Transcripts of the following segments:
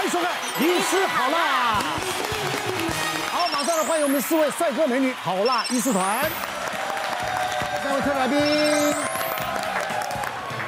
欢迎收看《医师好辣》。好，马上来欢迎我们四位帅哥美女好辣医师团，三位特来宾。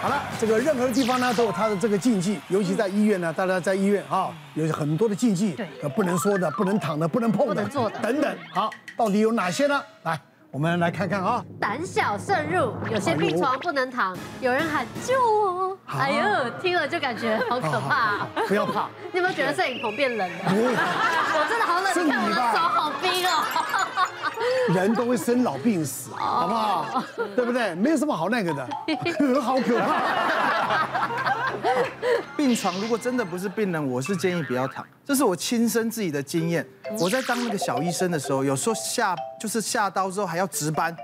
好了，这个任何地方呢都有它的这个禁忌，尤其在医院呢，大家在医院啊，有很多的禁忌，对，不能说的，不能躺的，不能碰的，不能做的，等等。好，到底有哪些呢？来。我们来看看啊，胆小慎入，有些病床不能躺，有人喊救我，哎呦，听了就感觉好可怕。不要怕，你有没有觉得摄影棚变冷了？我真的好冷，你看我的手好冰哦。人都会生老病死，好不好？对不对？没有什么好那个的，好可怕。病床如果真的不是病人，我是建议不要躺。这是我亲身自己的经验。我在当那个小医生的时候，有时候下就是下刀之后还要值班。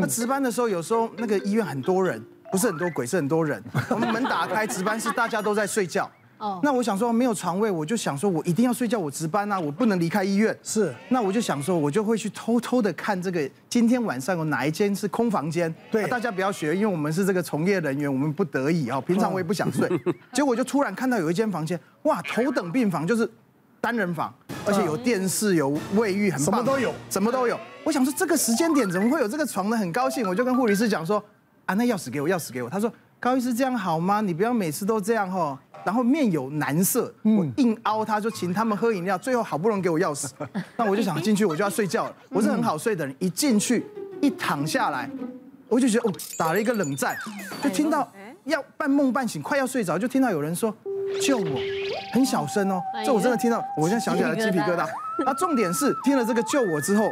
那值班的时候，有时候那个医院很多人，不是很多鬼，是很多人。我们门打开，值班室大家都在睡觉。哦，那我想说没有床位，我就想说我一定要睡觉，我值班啊，我不能离开医院。是，那我就想说，我就会去偷偷的看这个今天晚上有哪一间是空房间。对，大家不要学，因为我们是这个从业人员，我们不得已啊。平常我也不想睡，结果就突然看到有一间房间，哇，头等病房就是单人房，而且有电视、有卫浴，很棒，什么都有，什么都有。我想说这个时间点怎么会有这个床呢？很高兴，我就跟护理师讲说，啊，那钥匙给我，钥匙给我。他说，高医师这样好吗？你不要每次都这样哦。然后面有难色，我硬凹他，就请他们喝饮料。最后好不容易给我钥匙，那我就想进去，我就要睡觉了。我是很好睡的人，一进去一躺下来，我就觉得哦，打了一个冷战，就听到要半梦半醒，快要睡着，就听到有人说救我，很小声哦。这我真的听到，我现在想起来鸡皮疙瘩。啊，重点是听了这个救我之后，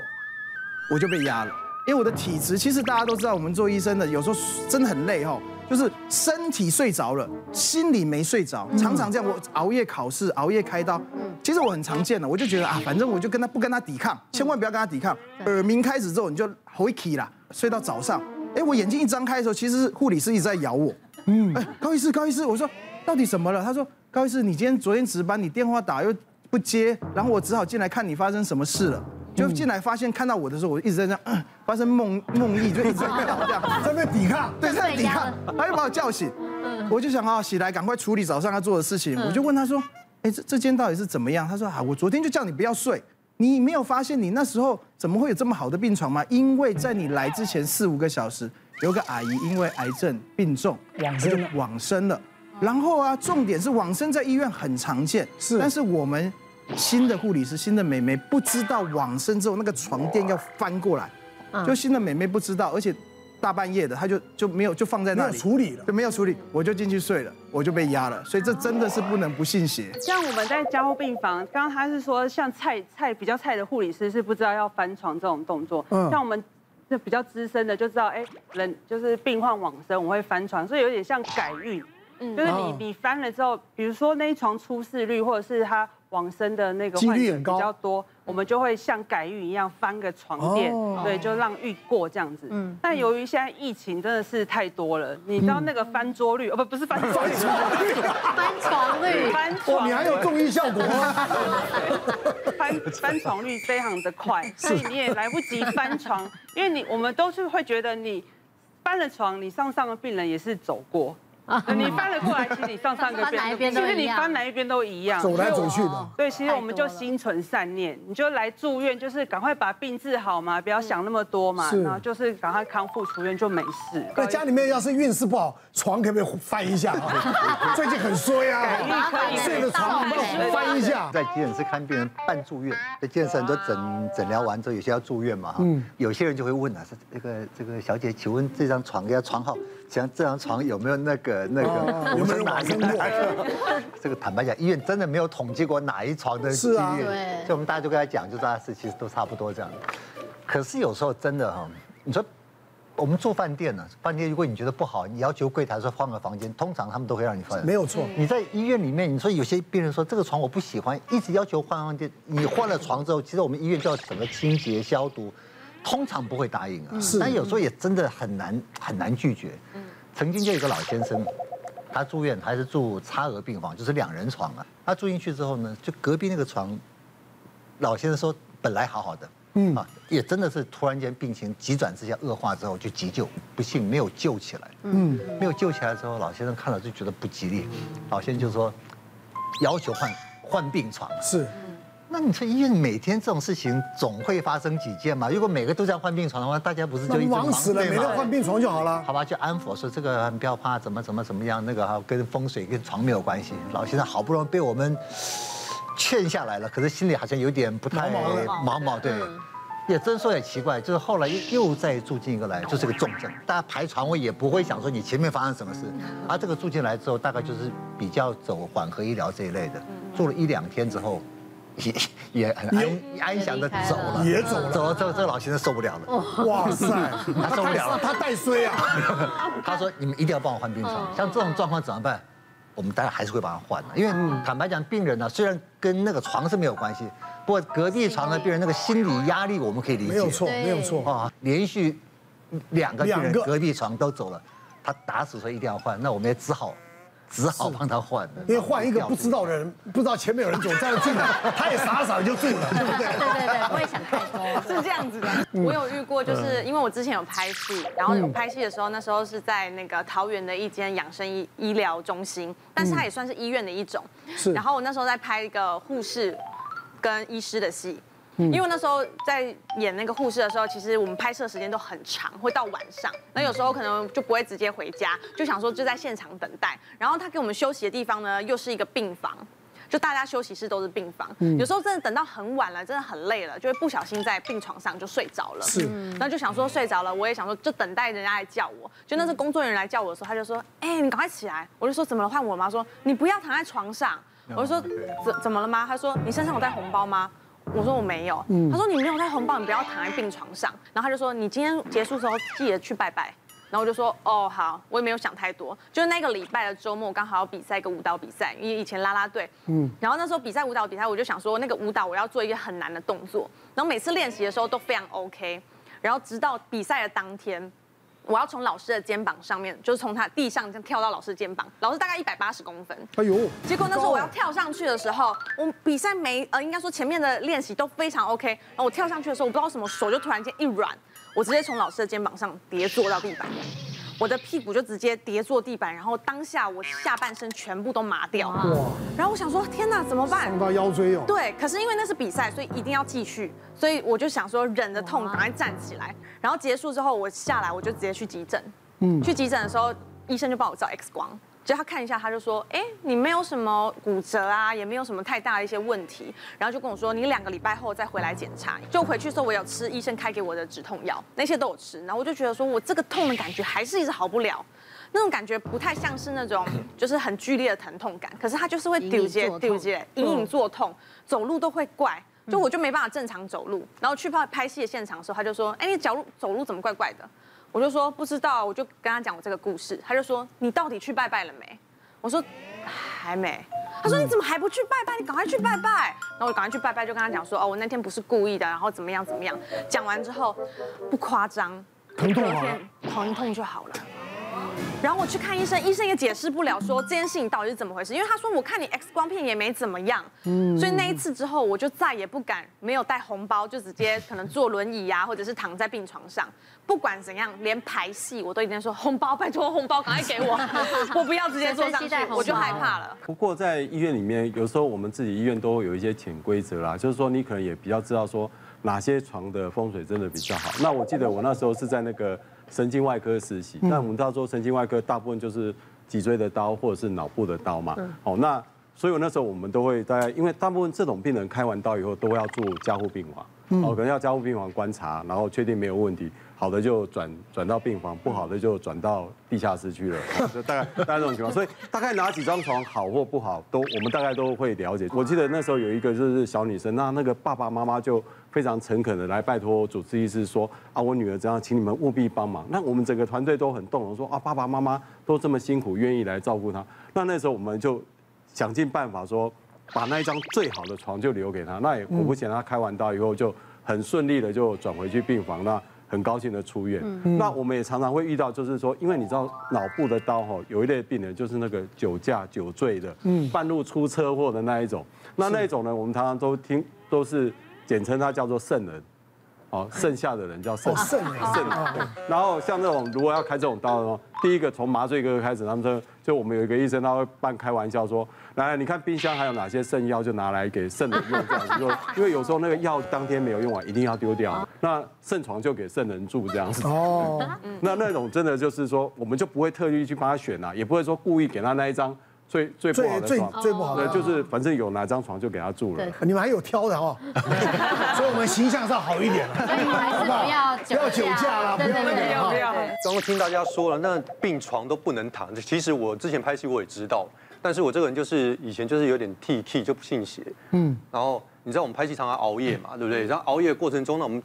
我就被压了，因为我的体质，其实大家都知道，我们做医生的有时候真的很累哈。就是身体睡着了，心里没睡着，常常这样。我熬夜考试，熬夜开刀，其实我很常见的，我就觉得啊，反正我就跟他不跟他抵抗，千万不要跟他抵抗。耳鸣开始之后，你就回起啦，睡到早上。哎，我眼睛一张开的时候，其实是护理师一直在咬我。嗯，哎，高医师，高医师，我说到底怎么了？他说，高医师，你今天昨天值班，你电话打又不接，然后我只好进来看你发生什么事了。就进来发现看到我的时候，我一直在这样，嗯、发生梦梦呓，就一直在这样，在那抵抗，对，在抵抗，他就把我叫醒，我就想啊，起来赶快处理早上要做的事情，我就问他说，哎，这这间到底是怎么样？他说啊，我昨天就叫你不要睡，你没有发现你那时候怎么会有这么好的病床吗？因为在你来之前四五个小时，有个阿姨因为癌症病重，往生了，往生了，然后啊，重点是往生在医院很常见，是，但是我们。新的护理师，新的美眉不知道往生之后那个床垫要翻过来，就新的美眉不知道，而且大半夜的，她就就没有就放在那里处理了，就没有处理，我就进去睡了，我就被压了，所以这真的是不能不信邪。像我们在加护病房，刚刚他是说像菜菜比较菜的护理师是不知道要翻床这种动作，像我们就比较资深的就知道，哎，人就是病患往生，我会翻床，所以有点像改运，就是你你翻了之后，比如说那一床出事率或者是他。往生的那个患者比较多，我们就会像改运一样翻个床垫，对，就让运过这样子。嗯，但由于现在疫情真的是太多了，你知道那个翻桌率哦，不不是翻桌率，翻床率，翻床，你还有综艺效果。吗？翻翻床率非常的快，所以你也来不及翻床，因为你我们都是会觉得你翻了床，你上上的病人也是走过。你翻了过来，其实你上上个边，其实你翻哪一边都一样，走来走去的。对其实我们就心存善念，你就来住院，就是赶快把病治好嘛，不要想那么多嘛，然后就是赶快康复出院就没事。那家里面要是运势不好，床可不可以翻一下啊？最近很衰啊，睡的床翻一下。在急诊室看病人半住院，在急诊室很多诊诊疗完之后，有些要住院嘛，嗯，有些人就会问啊，说这个这个小姐，请问这张床要床号？像这张床有没有那个那个？有没有哪一个？这个坦白讲，医院真的没有统计过哪一床的。是啊，对。所以我们大家就跟他讲，就大家是其实都差不多这样。可是有时候真的哈，你说我们住饭店呢，饭店如果你觉得不好，你要求柜台说换个房间，通常他们都会让你换。没有错。你在医院里面，你说有些病人说这个床我不喜欢，一直要求换房间。你换了床之后，其实我们医院叫什么清洁消毒。通常不会答应啊，但有时候也真的很难很难拒绝。曾经就有一个老先生，他住院还是住差额病房，就是两人床啊。他住进去之后呢，就隔壁那个床，老先生说本来好好的，嗯啊，也真的是突然间病情急转直下恶化之后就急救，不幸没有救起来。嗯，没有救起来之后，老先生看了就觉得不吉利，老先生就说要求换。换换病床。是。那你说医院每天这种事情总会发生几件嘛？如果每个都这样换病床的话，大家不是就一直忙死了？每天换病床就好了。好吧，就安抚说这个不要怕，怎么怎么怎么样，那个哈跟风水跟床没有关系。老先生好不容易被我们劝下来了，可是心里好像有点不太毛毛，对。也真说也奇怪，就是后来又又再住进一个来，就是个重症。大家排床位也不会想说你前面发生什么事，而这个住进来之后，大概就是比较走缓和医疗这一类的，住了一两天之后。也也很安安详的走了，也走了，走了之后，这个老先生受不了了。哇塞，他受不了了，他带衰啊！他说：“你们一定要帮我换病床，像这种状况怎么办？我们当然还是会帮他换的，因为坦白讲，病人呢虽然跟那个床是没有关系，不过隔壁床的病人那个心理压力我们可以理解。没有错，没有错啊！连续两个病人隔壁床都走了，他打死说一定要换，那我们也只好。”只好帮他换，因为换一个不知道的人，不知道前面有人走，这样进来，他也傻傻的就住了，对不对？对对对，我也想太多，是这样子的。我有遇过，就是因为我之前有拍戏，然后有拍戏的时候，那时候是在那个桃园的一间养生医医疗中心，但是它也算是医院的一种。是。然后我那时候在拍一个护士跟医师的戏。因为那时候在演那个护士的时候，其实我们拍摄时间都很长，会到晚上。那有时候可能就不会直接回家，就想说就在现场等待。然后他给我们休息的地方呢，又是一个病房，就大家休息室都是病房。有时候真的等到很晚了，真的很累了，就会不小心在病床上就睡着了。是。然后就想说睡着了，我也想说就等待人家来叫我。就那是工作人员来叫我的时候，他就说：“哎，你赶快起来。”我就说：“怎么了？换我吗？”说：“你不要躺在床上。”我就说：“怎怎么了吗？”他说：“你身上有带红包吗？”我说我没有，他说你没有带红包，你不要躺在病床上。然后他就说你今天结束之后记得去拜拜。然后我就说哦好，我也没有想太多。就是那个礼拜的周末刚好要比赛一个舞蹈比赛，因为以前啦啦队，嗯，然后那时候比赛舞蹈比赛，我就想说那个舞蹈我要做一个很难的动作，然后每次练习的时候都非常 OK，然后直到比赛的当天。我要从老师的肩膀上面，就是从他地上这样跳到老师肩膀。老师大概一百八十公分。哎呦！结果那时候我要跳上去的时候，我比赛没呃，应该说前面的练习都非常 OK。然后我跳上去的时候，我不知道什么手就突然间一软，我直接从老师的肩膀上跌坐到地板。我的屁股就直接跌坐地板，然后当下我下半身全部都麻掉。哇！然后我想说，天哪，怎么办？伤到腰椎哦。对，可是因为那是比赛，所以一定要继续。所以我就想说，忍着痛赶快站起来。然后结束之后，我下来我就直接去急诊。嗯。去急诊的时候，医生就帮我照 X 光。就他看一下，他就说：“哎，你没有什么骨折啊，也没有什么太大的一些问题。”然后就跟我说：“你两个礼拜后再回来检查。”就回去的时候，我有吃医生开给我的止痛药，那些都有吃。然后我就觉得说，我这个痛的感觉还是一直好不了，那种感觉不太像是那种就是很剧烈的疼痛感，可是它就是会丢结丢结，隐隐作痛，走路都会怪，就我就没办法正常走路。然后去拍拍戏的现场的时候，他就说：“哎，你脚路走路怎么怪怪的？”我就说不知道，我就跟他讲我这个故事，他就说，你到底去拜拜了没？我说还没。他说你怎么还不去拜拜？你赶快去拜拜。然后我赶快去拜拜，就跟他讲说哦，我那天不是故意的，然后怎么样怎么样。讲完之后不夸张，疼痛啊，疼痛就好了。然后我去看医生，医生也解释不了，说这件事情到底是怎么回事。因为他说我看你 X 光片也没怎么样，嗯，所以那一次之后，我就再也不敢没有带红包，就直接可能坐轮椅啊，或者是躺在病床上，不管怎样，连排戏我都已经说红包，拜托红包，赶快给我，我不要直接坐上去，我就害怕了。不过在医院里面，有时候我们自己医院都有一些潜规则啦，就是说你可能也比较知道说哪些床的风水真的比较好。那我记得我那时候是在那个。神经外科实习，那我们知道说神经外科大部分就是脊椎的刀或者是脑部的刀嘛。哦，那所以那时候我们都会大概，因为大部分这种病人开完刀以后都要住加护病房，哦，可能要加护病房观察，然后确定没有问题，好的就转转到病房，不好的就转到地下室去了，就大概大概这种情况。所以大概哪几张床好或不好，都我们大概都会了解。我记得那时候有一个就是小女生，那那个爸爸妈妈就。非常诚恳的来拜托主治医师说啊，我女儿这样，请你们务必帮忙。那我们整个团队都很动容，说啊，爸爸妈妈都这么辛苦，愿意来照顾她。那那时候我们就想尽办法说，把那一张最好的床就留给她。那也果不其然，她开完刀以后就很顺利的就转回去病房，那很高兴的出院。那我们也常常会遇到，就是说，因为你知道脑部的刀哈，有一类病人就是那个酒驾酒醉的，嗯半路出车祸的那一种。那那一种呢，我们常常都听都是。简称它叫做圣人，哦，剩下的人叫圣圣人。然后像这种如果要开这种刀的话，第一个从麻醉科开始，他们说就我们有一个医生，他会半开玩笑说，来，你看冰箱还有哪些剩药，就拿来给圣人用这样子，就因为有时候那个药当天没有用完，一定要丢掉，那圣床就给圣人住这样子。哦，那那种真的就是说，我们就不会特意去帮他选啊，也不会说故意给他那一张。最最不好的，最最不好的就是反正有哪张床就给他住了。你们还有挑的哦，所以我们形象上好一点了，好不好？不要不要酒驾了，不要那个。不要。刚刚听大家说了，那病床都不能躺。其实我之前拍戏我也知道，但是我这个人就是以前就是有点 T K 就不信邪。嗯。然后你知道我们拍戏常常熬夜嘛，对不对？然后熬夜的过程中呢，我们。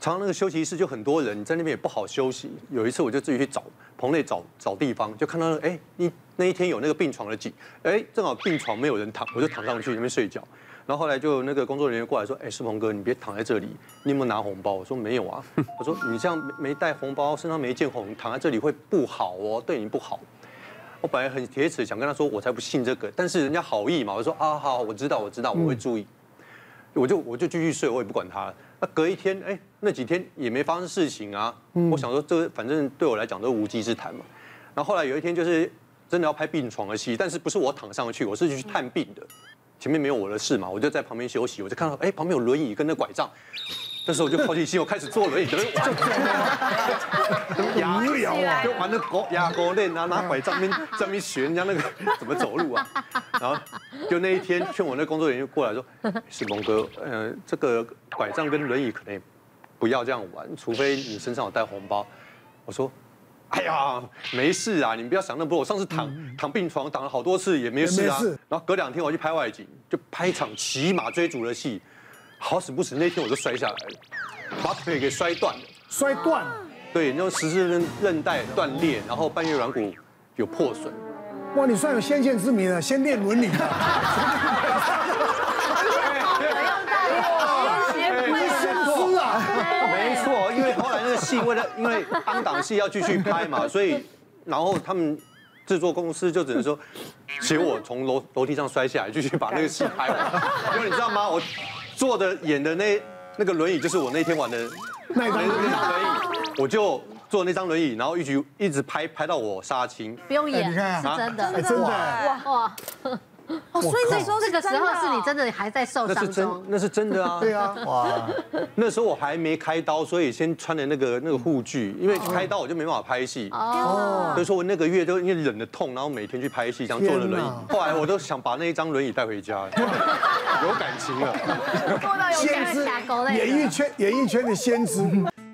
常常那个休息室就很多人，你在那边也不好休息。有一次我就自己去找棚内找找地方，就看到哎，你那一天有那个病床的景，哎，正好病床没有人躺，我就躺上去那边睡觉。然后后来就那个工作人员过来说，哎，世鹏哥，你别躺在这里，你有没有拿红包？我说没有啊。我说你这样没带红包，身上没见红，躺在这里会不好哦，对你不好。我本来很铁齿想跟他说，我才不信这个，但是人家好意嘛，我说啊好，我知道我知道，我会注意。我就我就继续睡，我也不管他。那隔一天，哎，那几天也没发生事情啊。我想说，这反正对我来讲都无稽之谈嘛。然后后来有一天，就是真的要拍病床的戏，但是不是我躺上去，我是去探病的。前面没有我的事嘛，我就在旁边休息，我就看到，哎，旁边有轮椅跟那拐杖。这时候我就抛弃心，我开始坐轮椅，就玩，无聊啊，就玩那狗牙狗链啊，拿拐杖边在那边学人家那个 怎么走路啊。然后就那一天，劝我那工作人员过来说：“世鹏哥，呃，这个拐杖跟轮椅可能不要这样玩，除非你身上有带红包。”我说：“哎呀，没事啊，你们不要想那么多。我上次躺躺病床躺了好多次也没事啊。然后隔两天我去拍外景，就拍一场骑马追逐的戏。”好死不死，那天我就摔下来了，把腿给摔断了。摔断？对，那种十字韧韧带断裂，然后半月软骨有破损。哇，你算有先见之明了，先练伦理。没错，因为后来那个戏为了因为当档戏要继续拍嘛，所以然后他们制作公司就只能说，请我从楼楼梯上摔下来，继续把那个戏拍完。因为你知道吗？我。坐的演的那那个轮椅，就是我那天玩的那那张轮椅，我就坐那张轮椅，然后一直一直拍拍到我杀青。不用演，是真的，真的哇哇。哦，所以那时候这个时候是你真的还在受伤中？那是真，那是真的啊。对啊，哇，那时候我还没开刀，所以先穿的那个那个护具，因为开刀我就没办法拍戏。哦。所以说我那个月就因为忍着痛，然后每天去拍戏，这样坐了轮椅。后来我都想把那一张轮椅带回家，有感情 了。先知，演艺圈演艺圈的先知，